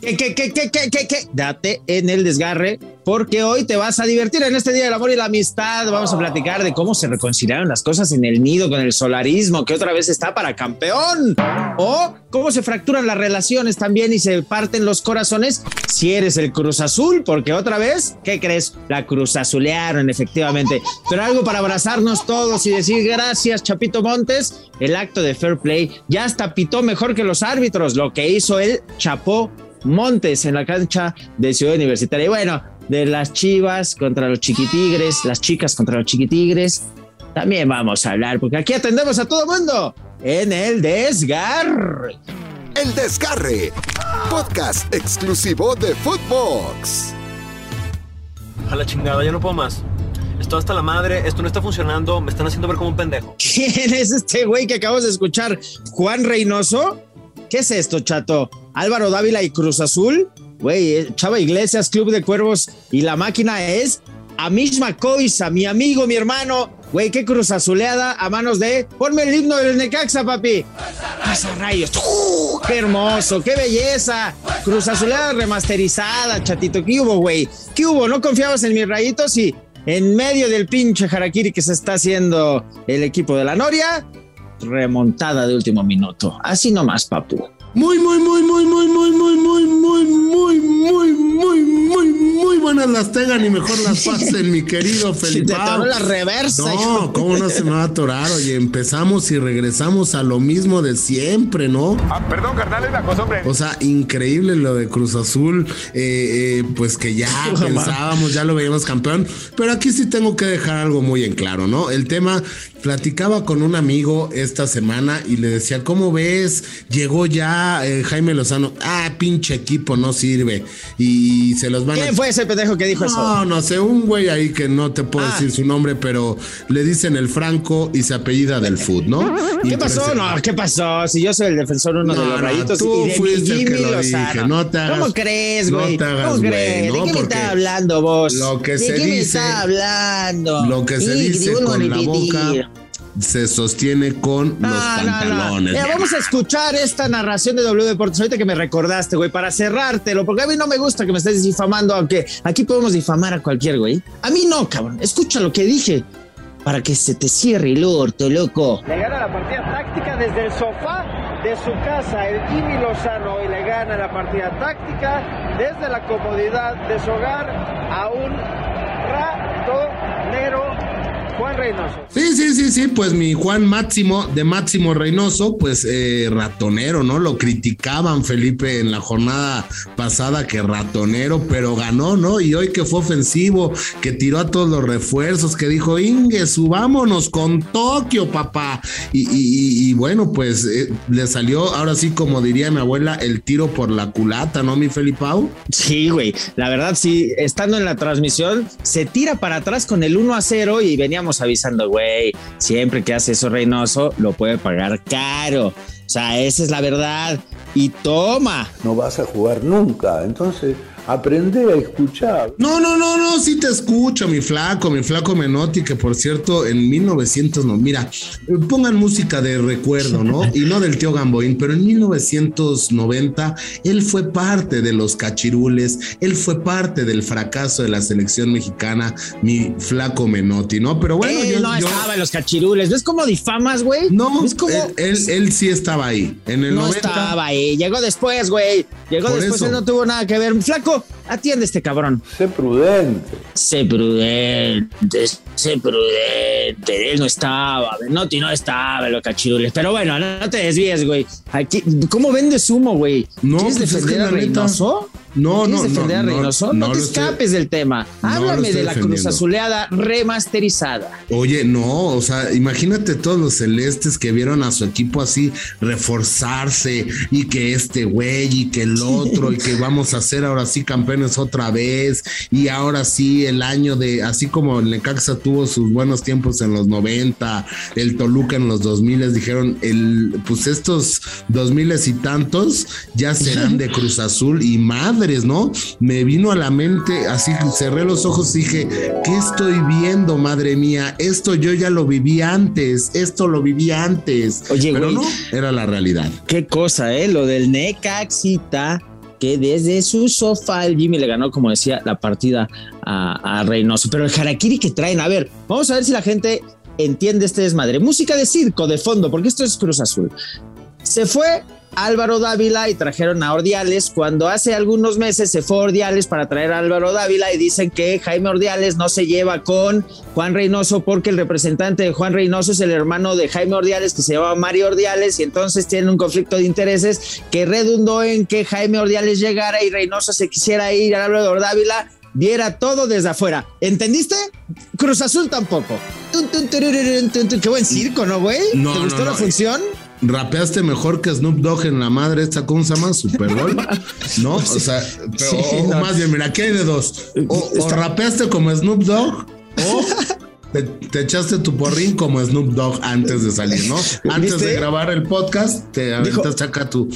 ¿Qué, qué, qué, qué, qué, qué, qué? Date en el desgarre, porque hoy te vas a divertir en este Día del Amor y la Amistad. Vamos a platicar de cómo se reconciliaron las cosas en el nido con el solarismo, que otra vez está para campeón. O cómo se fracturan las relaciones también y se parten los corazones si eres el Cruz Azul, porque otra vez, ¿qué crees? La Cruz Azulearon, efectivamente. Pero algo para abrazarnos todos y decir gracias, Chapito Montes. El acto de fair play ya hasta pitó mejor que los árbitros. Lo que hizo el Chapo Montes en la cancha de Ciudad Universitaria. Y bueno, de las chivas contra los chiquitigres, las chicas contra los chiquitigres, también vamos a hablar, porque aquí atendemos a todo mundo en el desgarre. El desgarre, podcast exclusivo de Footbox. A la chingada, ya no puedo más. Estoy hasta la madre, esto no está funcionando, me están haciendo ver como un pendejo. ¿Quién es este güey que acabamos de escuchar? ¿Juan Reynoso? ¿Qué es esto, chato? Álvaro Dávila y Cruz Azul. Güey, eh, Chava Iglesias, Club de Cuervos y la máquina es a misma coisa, mi amigo, mi hermano. Güey, qué cruz azuleada a manos de. Ponme el himno del Necaxa, papi. Pasa rayos. ¡Qué hermoso! ¡Qué belleza! Cruz azuleada remasterizada, chatito. ¿Qué hubo, güey? ¿Qué hubo? ¿No confiabas en mis rayitos? Y en medio del pinche harakiri que se está haciendo el equipo de la Noria, remontada de último minuto. Así nomás, papu. Muy, muy, muy, muy, muy, muy, muy, muy, muy, muy, muy, muy, muy, muy buenas las tengan y mejor las pasen, mi querido Felipe. Te la reversa. No, ¿cómo no se me va a atorar? Oye, empezamos y regresamos a lo mismo de siempre, ¿no? Ah, perdón, carnal, es la costumbre. O sea, increíble lo de Cruz Azul, eh, eh, pues que ya pensábamos, ya lo veíamos campeón, pero aquí sí tengo que dejar algo muy en claro, ¿no? El tema, platicaba con un amigo esta semana y le decía, ¿cómo ves? Llegó ya eh, Jaime Lozano, ah, pinche equipo no sirve. Y se los van ¿Quién fue ese pendejo que dijo no, eso? No, no sé, un güey ahí que no te puedo ah. decir su nombre, pero le dicen el Franco y se apellida del food, ¿no? ¿Qué pasó? No, ¿qué pasó? Si yo soy el defensor uno de los rayitos tú y de fuiste el que lo dije, no te hagas, ¿Cómo crees, güey? No te hagas, ¿Cómo crees? ¿De qué me está hablando vos? Lo que ¿De se qué dice, me está hablando? Lo que se dice con la boca se sostiene con los pantalones. vamos a escuchar esta narración de W Deportes ahorita que me recordaste, güey, para cerrártelo, porque a mí no me gusta que me estés difamando, aunque aquí podemos difamar a cualquier güey. A mí no, cabrón. Escucha lo que dije para que se te cierre el orto, loco. Le gana la partida táctica desde el sofá de su casa el Jimmy Lozano y le gana la partida táctica desde la comodidad de su hogar a un Juan Reynoso. Sí, sí, sí, sí, pues mi Juan Máximo de Máximo Reynoso, pues eh, ratonero, ¿no? Lo criticaban Felipe en la jornada pasada que ratonero, pero ganó, ¿no? Y hoy que fue ofensivo, que tiró a todos los refuerzos, que dijo, Inge, subámonos con Tokio, papá. Y, bueno, pues eh, le salió, ahora sí, como diría mi abuela, el tiro por la culata, ¿no, mi Felipao? Sí, güey, la verdad, sí, estando en la transmisión, se tira para atrás con el 1 a 0 y veníamos avisando, güey, siempre que hace eso Reynoso, lo puede pagar caro. O sea, esa es la verdad. Y toma. No vas a jugar nunca. Entonces, aprende a escuchar. No, no, no, no, sí te escucho, mi flaco, mi flaco Menotti, que por cierto, en 1900, no, mira, pongan música de recuerdo, ¿no? Y no del tío Gamboín, pero en 1990 él fue parte de los cachirules, él fue parte del fracaso de la selección mexicana, mi flaco Menotti, ¿no? Pero bueno, él no estaba en los cachirules, ¿ves cómo difamas, güey? No, es como... él, él, sí estaba ahí. En el no estaba ahí, llegó después, güey. Llegó después, él no tuvo nada que ver. Flaco, atiende este cabrón. Sé prudente. Sé prudente, sé prudente. Él no estaba, Benotti no estaba los cachirules. Pero bueno, no, te desvíes, güey. Aquí, ¿Cómo vendes humo, güey? No, ¿Quieres pues defender a Reynoso? No, no, defender no, a Reynoso? No, te escapes del tema. Háblame de la cruz azuleada remasterizada. Oye, no, o sea, imagínate todos los celestes que vieron a su equipo así reforzarse y que este güey y que el otro y que vamos a ser ahora sí campeones otra vez y ahora sí el año de, así como el Necaxa tuvo sus buenos tiempos en los 90, el Toluca en los 2000, dijeron, el, pues estos 2000 y tantos ya serán de Cruz Azul y madre ¿no? Me vino a la mente, así cerré los ojos y dije, ¿qué estoy viendo, madre mía? Esto yo ya lo viví antes, esto lo viví antes. Oye, pero no, era la realidad. Qué cosa, ¿eh? Lo del Necaxita que desde su sofá el Jimmy le ganó, como decía, la partida a, a Reynoso. Pero el harakiri que traen, a ver, vamos a ver si la gente entiende este desmadre. Música de circo de fondo, porque esto es Cruz Azul. Se fue Álvaro Dávila y trajeron a Ordiales cuando hace algunos meses se fue Ordiales para traer a Álvaro Dávila y dicen que Jaime Ordiales no se lleva con Juan Reynoso porque el representante de Juan Reynoso es el hermano de Jaime Ordiales que se llama Mario Ordiales y entonces tienen un conflicto de intereses que redundó en que Jaime Ordiales llegara y Reynoso se quisiera ir a Álvaro Dávila viera todo desde afuera. ¿Entendiste? Cruz Azul tampoco. Qué buen circo, ¿no, güey? No, ¿Te no, gustó la función? Rapeaste mejor que Snoop Dogg en la madre esta, ¿cómo se llama? Super Bowl. ¿No? O sea, pero, Sí, o- no. más bien, mira, aquí hay de dos. O, o rapeaste como Snoop Dogg o te, te echaste tu porrín como Snoop Dogg antes de salir, ¿no? Antes ¿Viste? de grabar el podcast, te aventaste acá tu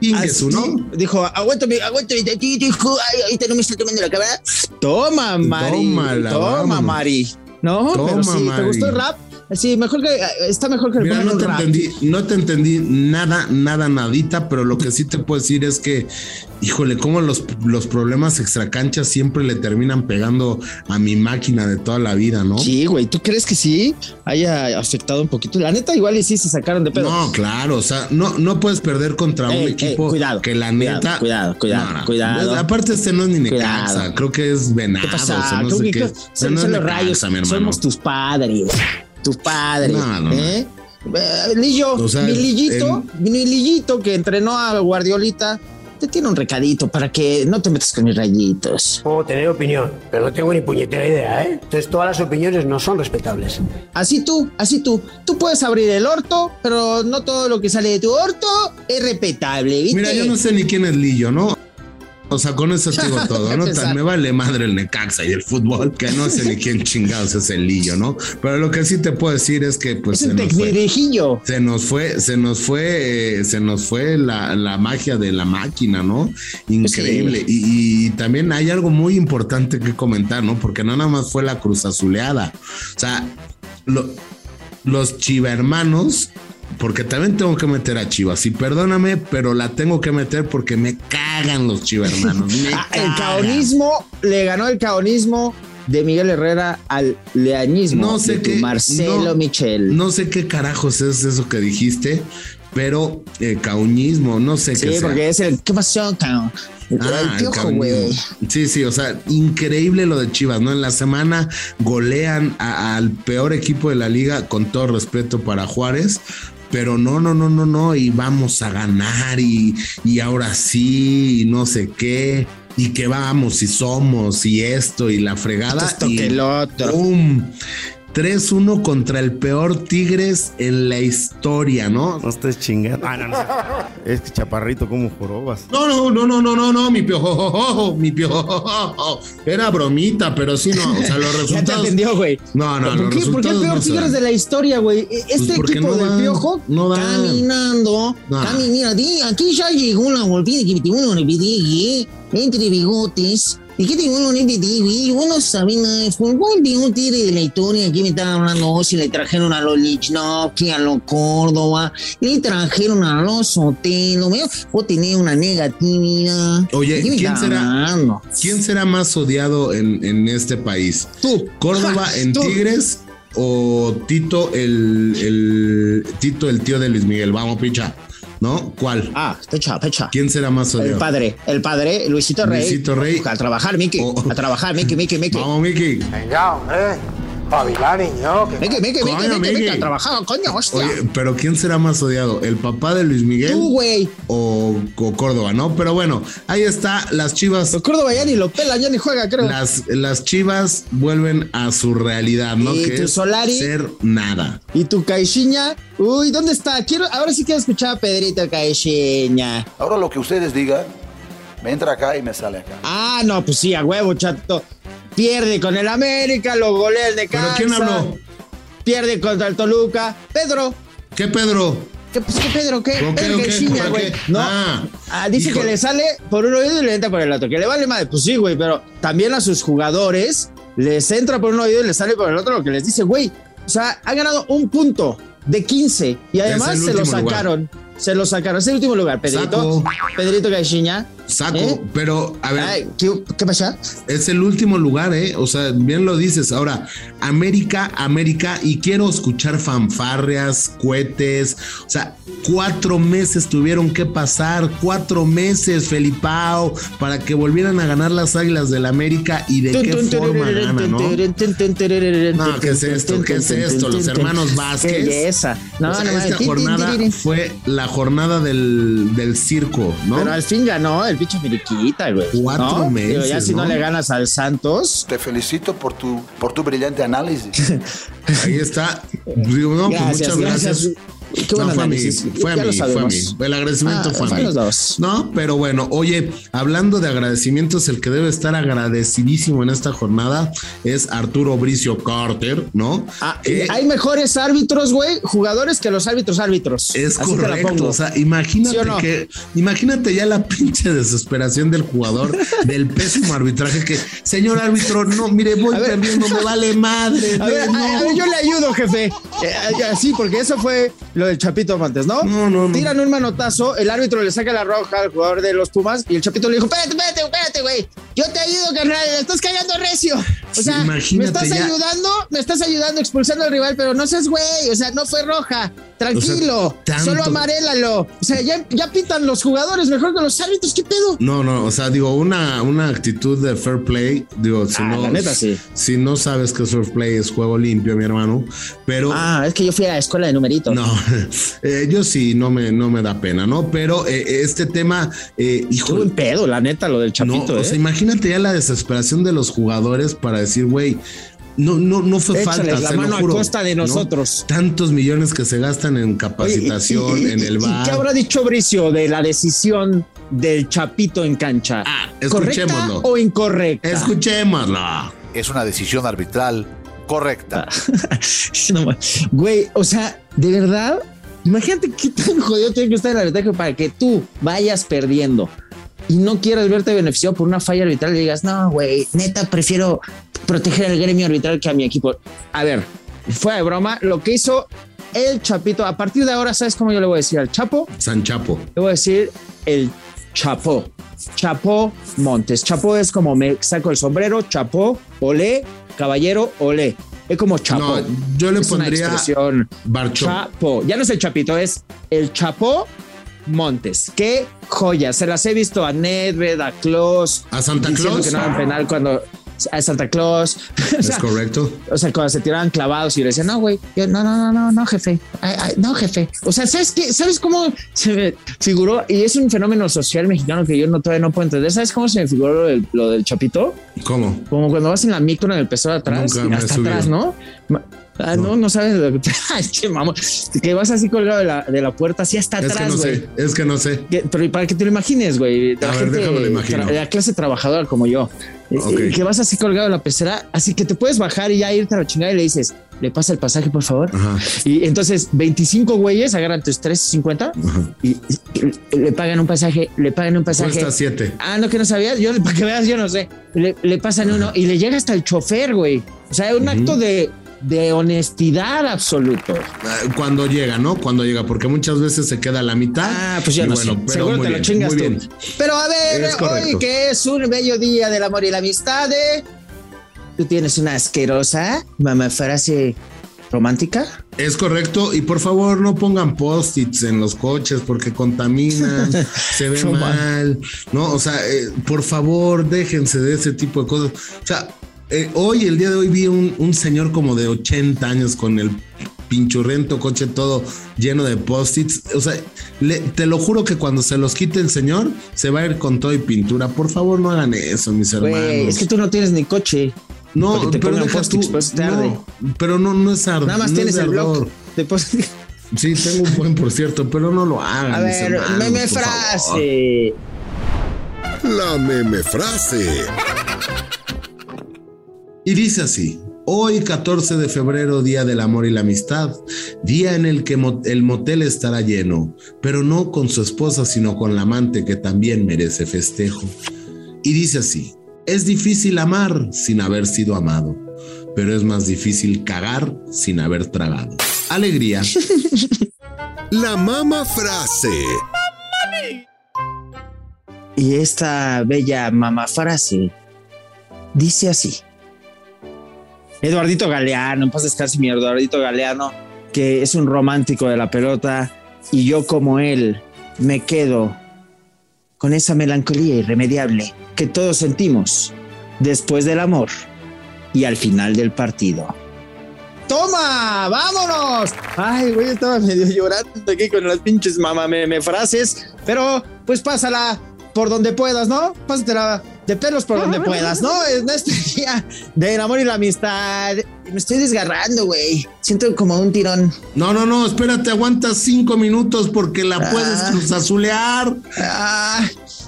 Ingesu, ¿no? Dijo, aguántame, aguántame. Ay, ahorita no me está tomando la cámara. Toma, Mari. Tómala, Toma, vámonos. Mari. No, Toma, pero sí, ¿te Mari. gustó el rap? Sí, mejor que, está mejor que le Mira, no te rap. entendí, no te entendí nada, nada, nadita, pero lo que sí te puedo decir es que, híjole, como los, los problemas extracanchas siempre le terminan pegando a mi máquina de toda la vida, ¿no? Sí, güey, ¿tú crees que sí haya afectado un poquito? La neta, igual y sí se sacaron de pedo. No, claro, o sea, no, no puedes perder contra Ey, un ey, equipo cuidado, que la neta. cuidado, cuidado, cuidado. Aparte, este no es ni Necaxa, creo que es Venado. ¿Qué pasa? o sea, no ¿Qué- sé qué- son, no son los Necaxa, rayos, mi hermano. somos tus padres, tus padres, No. ¿eh? Eh, Lillo, O sea, mi Lillito, mi Lillito que entrenó a Guardiolita, te tiene un recadito para que no te metas con mis rayitos. Puedo tener opinión, pero no tengo ni puñetera idea, ¿eh? Entonces todas las opiniones no son respetables. Así tú, así tú. Tú puedes abrir el orto, pero no todo lo que sale de tu orto es respetable, ¿viste? Mira, yo no sé ni quién es Lillo, ¿no? O sea, con eso te digo todo, ¿no? Tan me vale madre el Necaxa y el fútbol, que no sé ni quién chingados es el Lillo, ¿no? Pero lo que sí te puedo decir es que, pues, es se nos fue. Se nos fue, se nos fue, eh, se nos fue la, la magia de la máquina, ¿no? Increíble. Y, y también hay algo muy importante que comentar, ¿no? Porque no nada más fue la cruz azuleada. O sea, lo- los chivermanos, porque también tengo que meter a Chivas. Y perdóname, pero la tengo que meter porque me cagan los chivermanos. me Ah, el caonismo le ganó el caonismo de Miguel Herrera al leañismo No sé de qué. Marcelo no- Michel. No sé qué carajos es eso que dijiste, pero eh, cauñismo, no sé sí, qué sea. porque es el ¿qué pasó, cabrón? El, Ah, el el piojo, güey. Sí, sí, o sea, increíble lo de Chivas, ¿no? En la semana golean al peor equipo de la liga, con todo respeto para Juárez. Pero no, no, no, no, no, y vamos a ganar y, y ahora sí, y no sé qué, y que vamos y somos y esto y la fregada. Esto y que el otro. ¡pum! 3-1 contra el peor Tigres en la historia, ¿no? No estés chingando. Ah, no, no. Es que chaparrito como jorobas. No, no, no, no, no, no, no, mi piojo, mi piojo. Era bromita, pero sí, no, o sea, los Ya te resultados. atendió, güey. No, no, ¿Por los qué, ¿Por qué el peor no Tigres de la historia, güey? E- Este equipo no del piojo no dan. caminando. No. cami- mira, di, aquí ya llegó la volvida que me tengo una olvidé, entre bigotes. ¿Y qué tengo una olvidé, güey? Yo no sabía nada de fútbol. Vi un tigre de la historia. Aquí me estaban hablando, si le trajeron a los Lichnowsky, a los Córdoba. Le trajeron a los Sotelo. Mira, vos tenés una negatividad. Oye, ¿De ¿quién será? hablando? ¿Quién será más odiado en, en este país? Tú. ¿Córdoba Ja, en tú. Tigres o Tito el, el Tito el tío de Luis Miguel? Vamos, picha. ¿No? ¿Cuál? Ah, fecha, fecha. ¿Quién será más El odiado? padre, el padre, Luisito Rey. Luisito Rey. A trabajar, Miki. Oh. A trabajar, Miki, Miki, Miki. Vamos, Miki. Venga, hombre. Pavilá, niño. que- Miki, Miki, Coño. A trabajar, coño, hostia. Oye, pero ¿quién será más odiado? ¿El papá de Luis Miguel? Tú, güey. o, o Córdoba, ¿no? Pero bueno, ahí está, las Chivas. Los Córdoba ya ni lo pela, ya ni juega, creo. Las, las Chivas vuelven a su realidad, ¿no? ¿Y que tu es Solari? ser nada. Y tu Caixinha, uy, ¿dónde está? Quiero, ahora sí quiero escuchar a Pedrito Caixinha. Ahora lo que ustedes digan, me entra acá y me sale acá. Ah, no, pues sí, a huevo, chato. Pierde con el América, lo golea el de ¿Pero quién habló? Pierde contra el Toluca. Pedro. ¿Qué, Pedro? ¿Qué, pues, ¿qué Pedro? ¿Qué? ¿Por qué, Pedro o qué? Caixinha, ¿Por güey. No. Ah, Ah, dice hijo. que le sale por un oído y le entra por el otro. Que le vale madre. Pues sí, güey, pero también a sus jugadores les entra por un oído y les sale por el otro lo que les dice, güey. O sea, ha ganado un punto de 15 y además se lo lugar. sacaron. Se lo sacaron. Es el último lugar, Pedrito. Saco. Pedrito Caixinha. Saco, ¿Eh? pero a ver. Ay, ¿qué, ¿Qué pasa? Es el último lugar, ¿eh? O sea, bien lo dices. Ahora, América, América, y quiero escuchar fanfarrias, cohetes. O sea, cuatro meses tuvieron que pasar, cuatro meses, Felipao, para que volvieran a ganar las águilas del América y de qué forma ganan, ¿no? No, ¿qué es esto? ¿Qué es esto? Los hermanos Vázquez. Belleza. No, O sea, no, esta jornada fue la jornada del, del circo, ¿no? Pero al fin ganó el bicho Filiquita, güey. Cuatro ¿no? meses, Digo, ya si no ¿no? le ganas al Santos. Te felicito por tu, por tu brillante análisis. Ahí está. Digo, no, pues muchas gracias. gracias. Qué No, fue a mí, fue a mí, fue a mí. El agradecimiento Ah, fue a mí. los dos. No, pero bueno, oye, hablando de agradecimientos, el que debe estar agradecidísimo en esta jornada es Arturo Bricio Carter, ¿no? Ah, hay mejores árbitros, güey, jugadores que los árbitros árbitros. es Así correcto. O sea, imagínate ¿Sí o no? que, imagínate ya la pinche desesperación del jugador del pésimo arbitraje que, señor árbitro, no, mire, voy perdiendo, me vale madre. A ver, no. a- a ver, yo le ayudo, jefe. Eh, así, porque eso fue lo del Chapito Montes, ¿no? No, no, no. Tiran un manotazo, el árbitro le saca la roja al jugador de los Pumas y el Chapito le dijo, espérate, espérate, espérate, güey. Yo te ayudo, carnal, le estás cagando recio. O sea, me estás ya. ayudando, me estás ayudando expulsando al rival, pero no seas güey, o sea, no fue roja. Tranquilo, solo amarélalo. O sea, ya, ya pitan los jugadores mejor que los árbitros, ¿qué pedo? No, no, o sea, digo, una, una actitud de fair play, digo, si Ah, no, la neta, sí. si no sabes que fair play es juego limpio, mi hermano, pero Ah, es que yo fui a la escuela de numeritos. no, eh, yo sí, no me, no me da pena, ¿no? Pero eh, este tema, eh, hijo, buen pedo, la neta, lo del no, Chapito, o ¿eh? sea, imagínate ya la desesperación de los jugadores para decir, güey, no, no, no fue Échales falta, la se lo mano a juro, costa de ¿no? nosotros. Tantos millones que se gastan en capacitación, Oye, y- y- en el bar. ¿Y qué habrá dicho Bricio de la decisión del Chapito en cancha? Ah, ¿Correcta escuchémoslo. o incorrecta? Escuchémoslo. Es una decisión arbitral correcta. No, ma- Güey, o sea, de verdad, imagínate qué tan jodido tiene que estar el arbitraje para que tú vayas perdiendo y no quieras verte beneficiado por una falla arbitral y digas, no, güey, neta, prefiero proteger al gremio arbitral que a mi equipo. A ver, fue de broma, lo que hizo el Chapito, a partir de ahora, ¿sabes cómo yo le voy a decir al Chapo? San Chapo. Le voy a decir el Chapo. Chapo Montes. Chapo es como me saco el sombrero, Chapo, olé, caballero, olé. Es como Chapo. No, yo le Es una pondría expresión. Barcho. Chapo. Ya no es el Chapito, es el Chapo Montes. Qué joya. Se las he visto a Nedved, a Claus. ¿A Santa Claus? que no eran penal cuando. A Santa Claus. O Es sea, correcto. o sea, cuando se tiraban clavados y le decían, no, güey, yo, no, no, no, no, no, jefe, Ay, ay, no, jefe. O sea, ¿sabes qué? ¿Sabes cómo se me figuró? Y es un fenómeno social mexicano que yo no, todavía no puedo entender. ¿Sabes cómo se me figuró lo del, lo del chapito? ¿Cómo? Como cuando vas en la micro en el peso de atrás, Nunca y hasta atrás, ¿no? Ah, no, no sabes lo que Ay, qué mamón. Que vas así colgado de la, de la puerta, así hasta Es que atrás, no güey. sé, es que no sé. Que- Pero para que te lo imagines, güey, de A la ver, gente, déjame lo de la clase trabajadora como yo, Eh, Ok. eh, que vas así colgado de la pecera, así que te puedes bajar y ya irte a la chingada y le dices, le pasa el pasaje, por favor. Ajá. Y entonces 25 güeyes agarran tus 350 y, y- y le pagan un pasaje, le pagan un pasaje. Cuesta siete. Ah, no, que no sabías. Yo, para que veas, yo no sé. Le, le pasan uno y le llega hasta el chofer, güey. O sea, un acto de, de honestidad absoluto. Ah, Cuando llega, ¿no? Cuando llega, porque muchas veces se queda a la mitad. Ah, pues ya no bueno, pero Seguro muy te lo bien, chingas muy tú. bien. Pero a ver, hoy que es un bello día del amor y la amistad, ¿eh? Tú tienes una asquerosa mamá frase romántica. Es correcto. Y por favor, no pongan post-its en los coches porque contaminan, se ve mal. No, o sea, eh, por favor, déjense de ese tipo de cosas. O sea, eh, hoy, el día de hoy, vi un, un señor como de 80 años con el pinchurrento coche todo lleno de post-its. O sea, le- te lo juro que cuando se los quite el señor, se va a ir con todo y pintura. Por favor, no hagan eso, mis hermanos. Es que tú no tienes ni coche. No, te pero deja tú. pues, te arde. no, pero no, no es ardor. Nada más no tienes es el blog. ardor. de post- Sí, tengo un buen, por cierto, pero no lo hagan. A mis ver, hermanos, meme favor. frase. La meme frase. Y dice así. Hoy, 14 de febrero, Día del Amor y la Amistad, día en el que el motel estará lleno, pero no con su esposa, sino con la amante que también merece festejo. Y dice así, es difícil amar sin haber sido amado, pero es más difícil cagar sin haber tragado. Alegría. La mama frase. Y esta bella mamá frase dice así. Eduardito Galeano, en paz descanse mi Eduardito Galeano, que es un romántico de la pelota, y yo como él me quedo con esa melancolía irremediable que todos sentimos después del amor y al final del partido. ¡Toma! ¡Vámonos! Ay, güey, estaba medio llorando aquí con las pinches mamameme frases, pero pues pásala por donde puedas, ¿no? Pásatela de pelos por donde puedas, ¿no? En este día del amor y la amistad. Me estoy desgarrando, güey. Siento como un tirón. No, no, no, espérate, aguanta cinco minutos porque la puedes cruzazulear. Ah,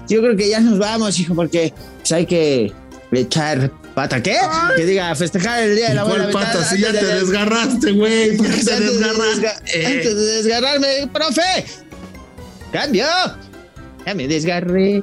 yo creo que ya nos vamos, hijo, porque pues, hay que echar pata. ¿Qué? Que diga, festejar el día de la ¿Cuál amor la pata? Si ya te de- desgarraste, güey. ¿Por qué te de desgarraste? desga- Antes de desgarrarme, profe. Cambio. Ya me desgarré.